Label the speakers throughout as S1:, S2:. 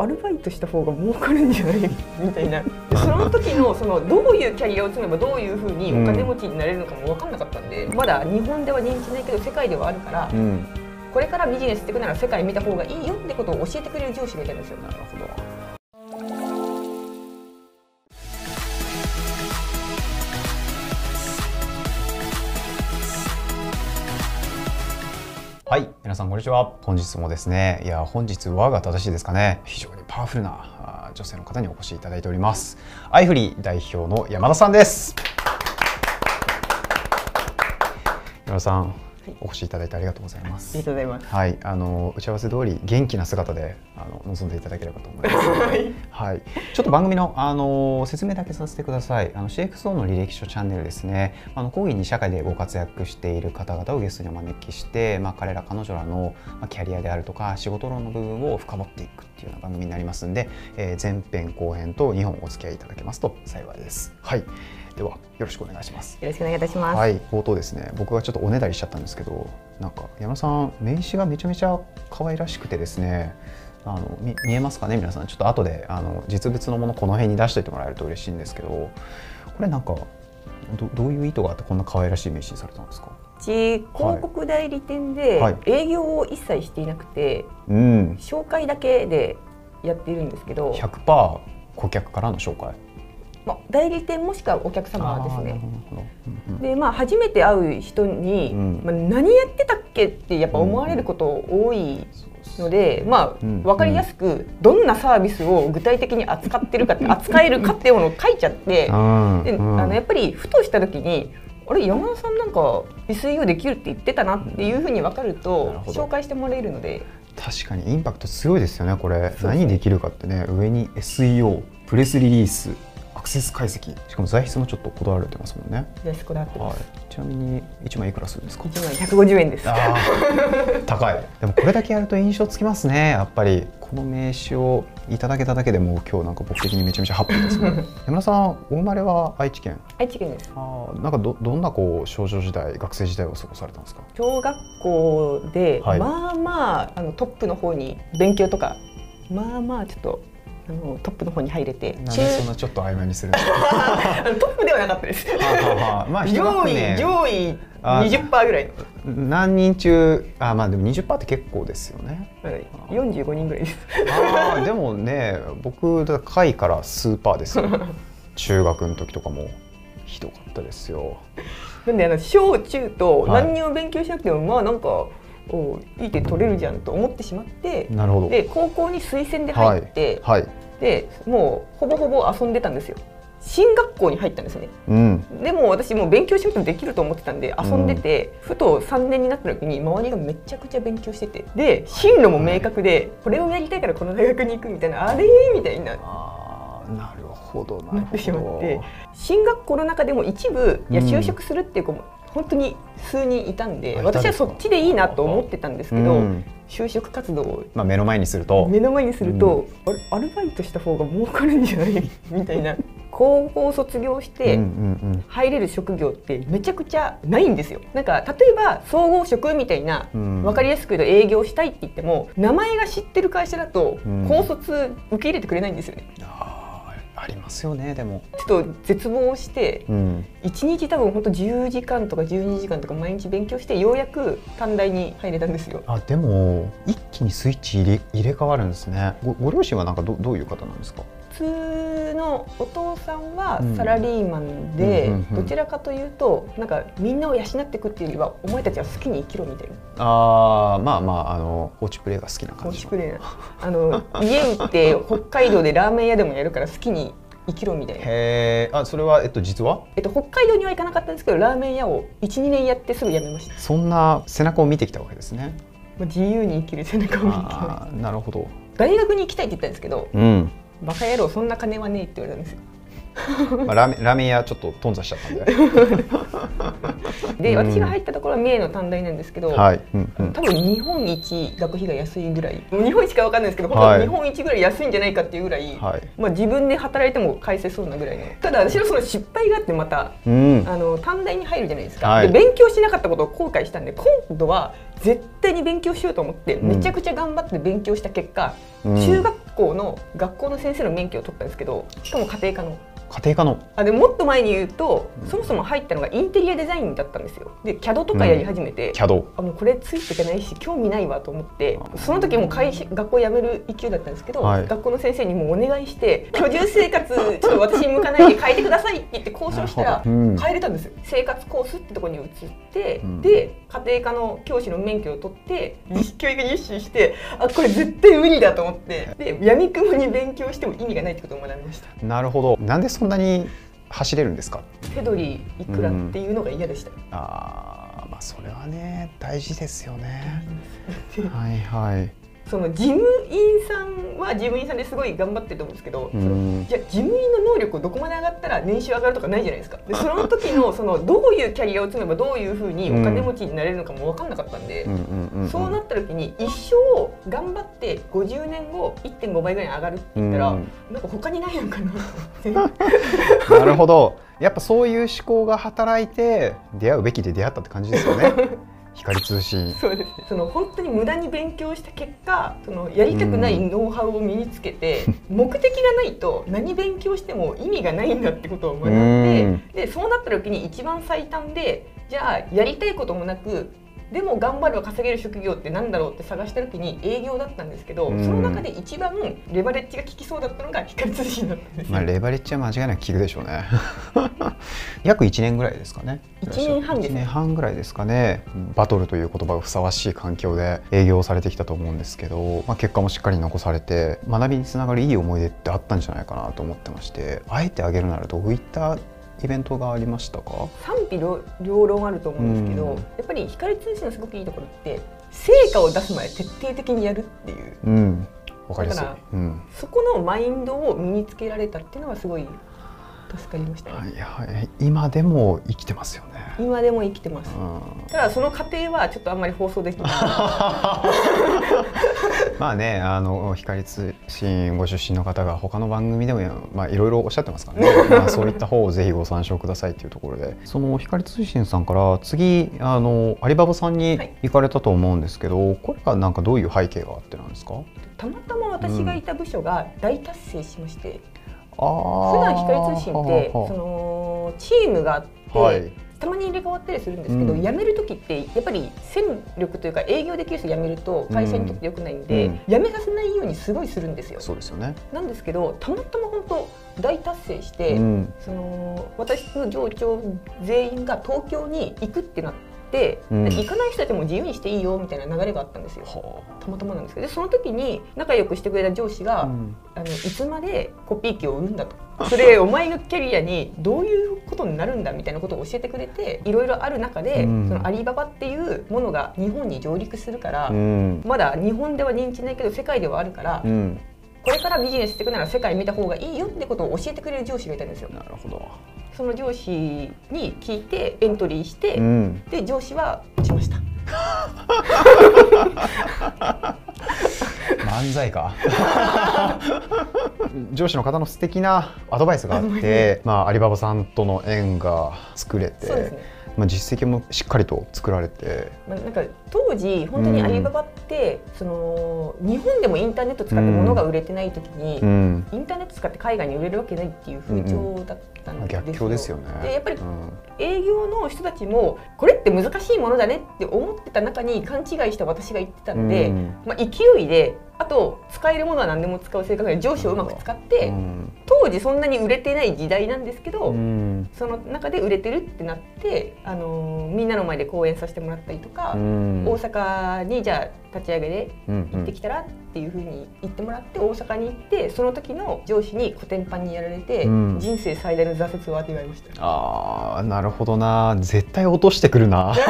S1: アルバイトした方が儲かるんじゃない？みたいな。その時のそのどういうキャリアを積めばどういうふうにお金持ちになれるのかも分かんなかったんで、まだ日本では認知ないけど世界ではあるから、うん、これからビジネスしていくなら世界見た方がいいよってことを教えてくれる上司がいたんですよ。なるほど
S2: はい皆さんこんにちは。本日もですねいや本日和が正しいですかね。非常にパワフルな女性の方にお越しいただいております。アイフリー代表の山田さんです。山田さんお越しいただいてありがとうございます。
S1: ありがとうございます。
S2: はい、あの打ち合わせ通り元気な姿であの臨んでいただければと思います。はい、はい、ちょっと番組のあの説明だけさせてください。あの CXO の履歴書チャンネルですね。あの講義に社会でご活躍している方々をゲストにお招きして、まあ彼ら彼女らのまあキャリアであるとか仕事論の部分を深掘っていくっていうような番組になりますんで、えー、前編後編と2本お付き合いいただけますと幸いです。はい。ではよろしくお願いします。
S1: よろしくお願いいたします。
S2: はい、冒頭ですね、僕がちょっとおねだりしちゃったんですけど、なんか山さん名刺がめちゃめちゃ可愛らしくてですね。あの見見えますかね？皆さんちょっと後であの実物のものこの辺に出しておいてもらえると嬉しいんですけどこれなんかどどういう意図があってこんな可愛らしい名刺にされたんですか？
S1: うち広告代理店で営業を一切していなくて、はい、うん、紹介だけでやっているんですけど
S2: 100%顧客からの紹介
S1: まあ、代理店もしくはお客様ですね。でまあ初めて会う人に、うん、まあ、何やってたっけってやっぱ思われること多いので、まあ分かりやすくどんなサービスを具体的に扱ってるかって扱えるかっていうものを書いちゃって であのやっぱりふとした時にあれ山田さんなんか SEO できるって言ってたなっていうふうに分かると紹介してもらえるので。
S2: 確かにインパクト強いですよねこれ。何できるかってね。上に SEO プレスリリースセス解析。しかも材質もちょっとこだわられてますもんね。
S1: 材質こだわってます、はい、
S2: ちなみに1枚いくらするんですか
S1: ？1枚150円です。
S2: 高い。でもこれだけやると印象つきますねやっぱり。この名刺をいただけただけでも今日なんか僕的にめちゃめちゃハッピーです、ね、山田さんお生まれは愛知県？
S1: 愛知県です。
S2: あなんかどどんなこう少女時代学生時代を過ごされたんですか？
S1: 小学校で、はい、まあまああのトップの方に勉強とかまあまあちょっとあのトップの方に入れて
S2: なんでそんなちょっと曖昧にする
S1: トップではなかったです。まあ上位上位20%ぐらい
S2: 何人中あまあでも20%って結構ですよね、
S1: はい、45人ぐらいです。
S2: あでもね僕だ下位から数パーですよ。中学の時とかもひどかったですよ。
S1: なんであの小中と何にも勉強しなくても、はい、まあなんかおいい点取れるじゃんと思ってしまってなるほど。で高校に推薦で入って、はい、はい、でもうほぼほぼ遊んでたんですよ。進学校に入ったんですね、うん、でも私も勉強しなくてもできると思ってたんで遊んでて、うん、ふと3年になった時に周りがめちゃくちゃ勉強しててで進路も明確で、これをやりたいからこの大学に行くみたいなあれみたいな。
S2: なるほど
S1: なってしまって進学校の中でも一部いや就職するっていう子も本当に数人いたんで私はそっちでいいなと思ってたんですけど、うん、就職活動を、
S2: まあ、目の前にすると。
S1: 目の前にすると、うん、アルバイトした方が儲かるんじゃない？みたいな。高校卒業して入れる職業ってめちゃくちゃないんですよ。なんか例えば総合職みたいな、うん、分かりやすく言うと営業したいって言っても名前が知ってる会社だと高卒受け入れてくれないんですよね。
S2: ありますよね。でも
S1: ちょっと絶望して、うん、1日多分本当10時間とか12時間とか毎日勉強してようやく短大に入れたんですよ。
S2: あでも一気にスイッチ入れ入れ替わるんですね。ごご両親はなんかどどういう方なんですか？
S1: 通のお父さんはサラリーマンで、どちらかというとなんかみんなを養っていくっていうよりはお前たちは好きに生きろみたいな。
S2: ああまあまああの放置プレイが好きな感じ放置
S1: プレイあの家売って北海道でラーメン屋でもやるから好きに生きろみたいな。へ
S2: えあそれはえっと実は、
S1: えっと、北海道には行かなかったんですけどラーメン屋を12年やってすぐ辞めました。
S2: そんな背中を見てきたわけですね。
S1: 自由に生きる背中を見て。
S2: なるほど。
S1: 大学に行きたいって言ったんですけど、うん、バカ野郎そんな金はねえって言われたんですよ。
S2: まあ、ラーメンラーメン屋ちょっと頓挫しちゃったん
S1: で。で、私が入ったところは三重の短大なんですけど、はい。うんうん、多分日本一学費が安いぐらい。日本一か分かんないですけど、はい、本当日本一ぐらい安いんじゃないかっていうぐらい、はい、まあ、自分で働いても返せそうなぐらいのただ私のその失敗があってまた、うん、あの短大に入るじゃないですか、はい、で勉強しなかったことを後悔したんで今度は絶対に勉強しようと思ってめちゃくちゃ頑張って勉強した結果、うん、中学校の学校の先生の免許を取ったんですけどしかも家庭科の。
S2: 家庭科の。
S1: あでもっと前に言うと、そもそも入ったのがインテリアデザインだったんですよ。で CAD とかやり始めて、
S2: うん、CAD
S1: あもうこれついていけないし興味ないわと思ってその時も会社学校辞める勢いだったんですけど、はい、学校の先生にもお願いして居住生活ちょっと私に向かないで変えてくださいって言って交渉したら変えれたんですよ、生活コースってとこに移って、うん、で家庭科の教師の免許を取って教育実習してあこれ絶対無理だと思ってで闇雲に勉強しても意味がないってことを学びました。
S2: なるほど。なんでそんなに走れるんですか？
S1: 手取りいくらっていうのが嫌でした、うん、
S2: ああまあそれはね。大事ですよね。はいはい
S1: その事務員さんは事務員さんですごい頑張ってると思うんですけど、じゃあ事務員の能力どこまで上がったら年収上がるとかないじゃないですか。でその時のそのどういうキャリアを積めばどういうふうにお金持ちになれるのかも分かんなかったんで、そうなった時に一生頑張って50年後1.5倍ぐらいに上がるって言ったら、うん、なんか他にないのかな
S2: なるほど。やっぱそういう思考が働いて出会うべきで出会ったって感じですよね。光通信。
S1: そうです。その本当に無駄に勉強した結果そのやりたくないノウハウを身につけて、うん、目的がないと何勉強しても意味がないんだってことを学んででそうなった時に一番最短でじゃあやりたいこともなくでも頑張れば稼げる職業ってなんだろうって探した時に営業だったんですけど、うん、その中で一番レバレッジが効きそうだったのが光通信だったんです
S2: まあレバレッジは間違いなく効くでしょうね。約1年ぐらいですかね。
S1: 1年半です、
S2: 1年半ぐらいですかね。バトルという言葉がふさわしい環境で営業されてきたと思うんですけど、まあ、結果もしっかり残されて学びにつながるいい思い出ってあったんじゃないかなと思ってましてあえてあげるならどういったイベントがありましたか？
S1: 賛否両論あると思うんですけど、やっぱり光通信のすごくいいところって成果を出すまで徹底的にやるっていう、
S2: うん、わかりやすい、
S1: うん、そこのマインドを身につけられたっていうのはすごい助かりました。ね、
S2: はいはい、今でも生きてますよね。
S1: 今でも生きてます、うん、ただその過程はちょっとあんまり放送できない。
S2: まあねあの光通信ご出身の方が他の番組でもまあいろいろおっしゃってますからね、まあ、そういった方をぜひご参照くださいというところで。その光通信さんから次あのアリババさんに行かれたと思うんですけど、はい、これがなんかどういう背景があってなんですか？
S1: たまたま私がいた部署が大達成しまして、普段光通信ってそのチームがあって、はい、たまに入れ替わったりするんですけど、うん、辞める時ってやっぱり戦力というか営業できる人辞めると会社にとってよくないんで、うん、辞めさせないようにすごいするんですよ。
S2: そうですよね。
S1: なんですけどたまたま本当大達成して、うん、その私の上長全員が東京に行くってなって。うん、行かない人たちも自由にしていいよみたいな流れがあったんですよ、たまたまなんですけど。その時に仲良くしてくれた上司が、うん、あのいつまでコピー機を売るんだと。それお前のキャリアにどういうことになるんだみたいなことを教えてくれていろいろある中で、うん、そのアリババっていうものが日本に上陸するから、うん、まだ日本では認知ないけど世界ではあるから、うん、これからビジネスしていくなら世界見た方がいいよってことを教えてくれる上司がいたんですよ。
S2: なるほど
S1: その上司に聞いてエントリーして、で上司は落ちました。
S2: 漫才か 上司の方の素敵なアドバイスがあって、まあ、アリババさんとの縁が作れて。まあ、実績もしっかりと作られて、
S1: まあ、なんか当時本当にアリババって、うん、その日本でもインターネット使って物が売れてない時に、うん、インターネット使って海外に売れるわけないっていう風潮だったんですよ、
S2: 逆境ですよね。
S1: でやっぱり営業の人たちもこれって難しいものだねって思ってた中に勘違いした私が言ってたんで、まあ、勢いであと使えるものは何でも使う性格で上司をうまく使って、当時そんなに売れてない時代なんですけど、その中で売れてるってなって、あのみんなの前で講演させてもらったりとか、大阪にじゃあ立ち上げで行ってきたらっていうふうに言ってもらって大阪に行ってその時の上司にコテンパンにやられて、人生最大の挫折を味わいました。
S2: あなるほどな絶対落としてくるな。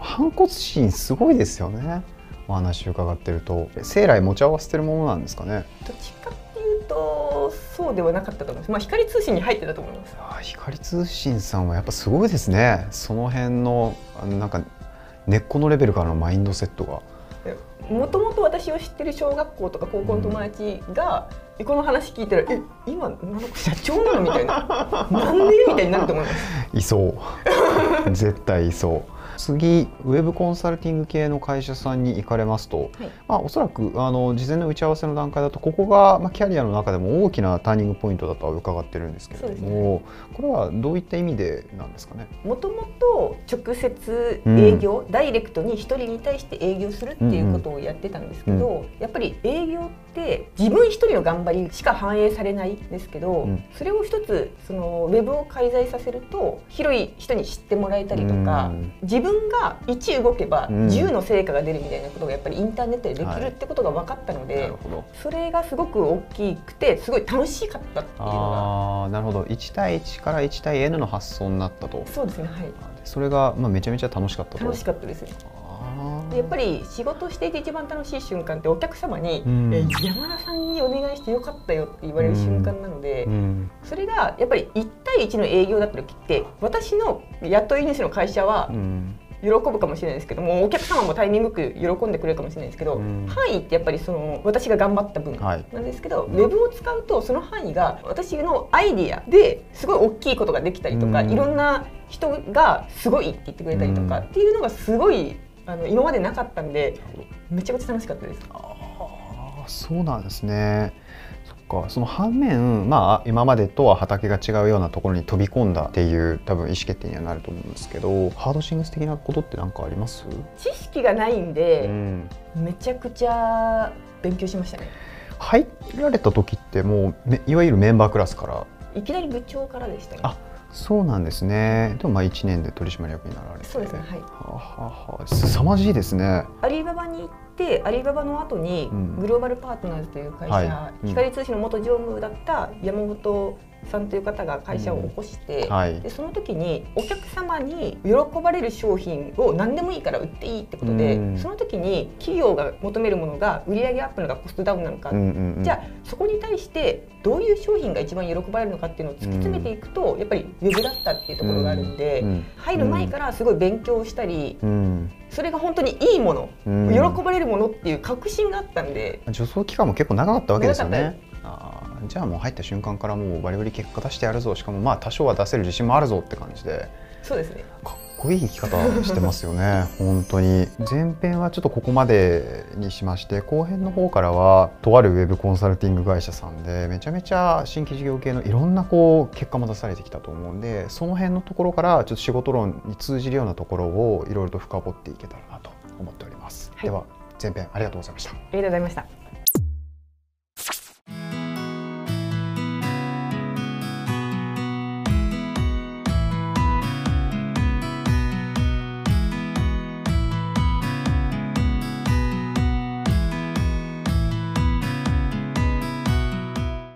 S2: 反骨心すごいですよね。お話伺ってると生来持ち合わせてるものなんですかね？
S1: どっちかっていうとそうではなかったと思います。まあ光通信に入ってたと思います。
S2: あ光通信さんはやっぱすごいですね。その辺のなんか根っこのレベルからのマインドセットが。
S1: もともと私を知ってる小学校とか高校の友達が、うん、この話聞いたら「え今なんか社長なの?」みたいな「なんで?」みたいになると思います。
S2: いそう。絶対いそう次ウェブコンサルティング系の会社さんに行かれますと、はい、まあ、おそらくあの事前の打ち合わせの段階だとここが、まあ、キャリアの中でも大きなターニングポイントだとは伺ってるんですけれども、ね、これはどういった意味でなんですかね？
S1: もともと直接営業、うん、ダイレクトに1人に対して営業するっていうことをやってたんですけど、うん。うん、やっぱり営業って自分一人の頑張りしか反映されないんですけど、うん、それを一つそのウェブを介在させると広い人に知ってもらえたりとか、自分が1動けば10の成果が出るみたいなことがやっぱりインターネットでできるってことが分かったので、はい、それがすごく大きくてすごい楽しかったっていうの
S2: が。あなるほど1対1から1対 N の発想になったと
S1: そうですねはい
S2: それが、まあ、めちゃめちゃ楽しかったと
S1: 楽しかったですねやっぱり仕事していて一番楽しい瞬間ってお客様に、うん、え山田さんにお願いしてよかったよって言われる瞬間なので、うん、それがやっぱり1対1の営業だった時って私の雇い主の会社は、喜ぶかもしれないですけどもお客様もタイミングよく喜んでくれるかもしれないですけど、うん、範囲ってやっぱりその私が頑張った分なんですけど、はい、ウェブを使うとその範囲が私のアイディアですごい大きいことができたりとか、うん、いろんな人がすごいって言ってくれたりとかっていうのがすごいあの今までなかったんでめちゃくちゃ楽しかったです。
S2: あそうなんですね。そっか。その反面、まあ、今までとは畑が違うようなところに飛び込んだっていう多分意思決定にはなると思うんですけどハードシングス的なことって何かあります？
S1: 知識がないんで、うん、めちゃくちゃ勉強しましたね。
S2: 入られた時ってもういわゆるメンバークラスから？
S1: いきなり部長からでしたね。
S2: あそうなんですね。でもまあ一年で取締役になられて。
S1: そうですね。はい。
S2: ははは凄まじいですね。
S1: アリババに行ってアリババの後にグローバルパートナーズという会社、うんはい、光通信の元常務だった山本さんという方が会社を起こして、うん。はい、でその時にお客様に喜ばれる商品を何でもいいから売っていいってことで、うん、その時に企業が求めるものが売上アップなのかコストダウンなのか、うんうんうん、じゃあそこに対してどういう商品が一番喜ばれるのかっていうのを突き詰めていくと、やっぱりウェブだったっていうところがあるんで、入る前からすごい勉強したり、それが本当にいいもの、喜ばれるものっていう確信があったんで。
S2: 助走期間も結構長かったわけですよね。じゃあもう入った瞬間からもうバリバリ結果出してやるぞ。しかもまあ多少は出せる自信もあるぞって感じで。
S1: そうですね。
S2: かっこいい生き方してますよね本当に。前編はちょっとここまでにしまして後編の方からはとあるウェブコンサルティング会社さんでめちゃめちゃ新規事業系のいろんなこう結果も出されてきたと思うんでその辺のところからちょっと仕事論に通じるようなところをいろいろと深掘っていけたらなと思っております、はい、では前編ありがとうございました。あ
S1: りがとうございました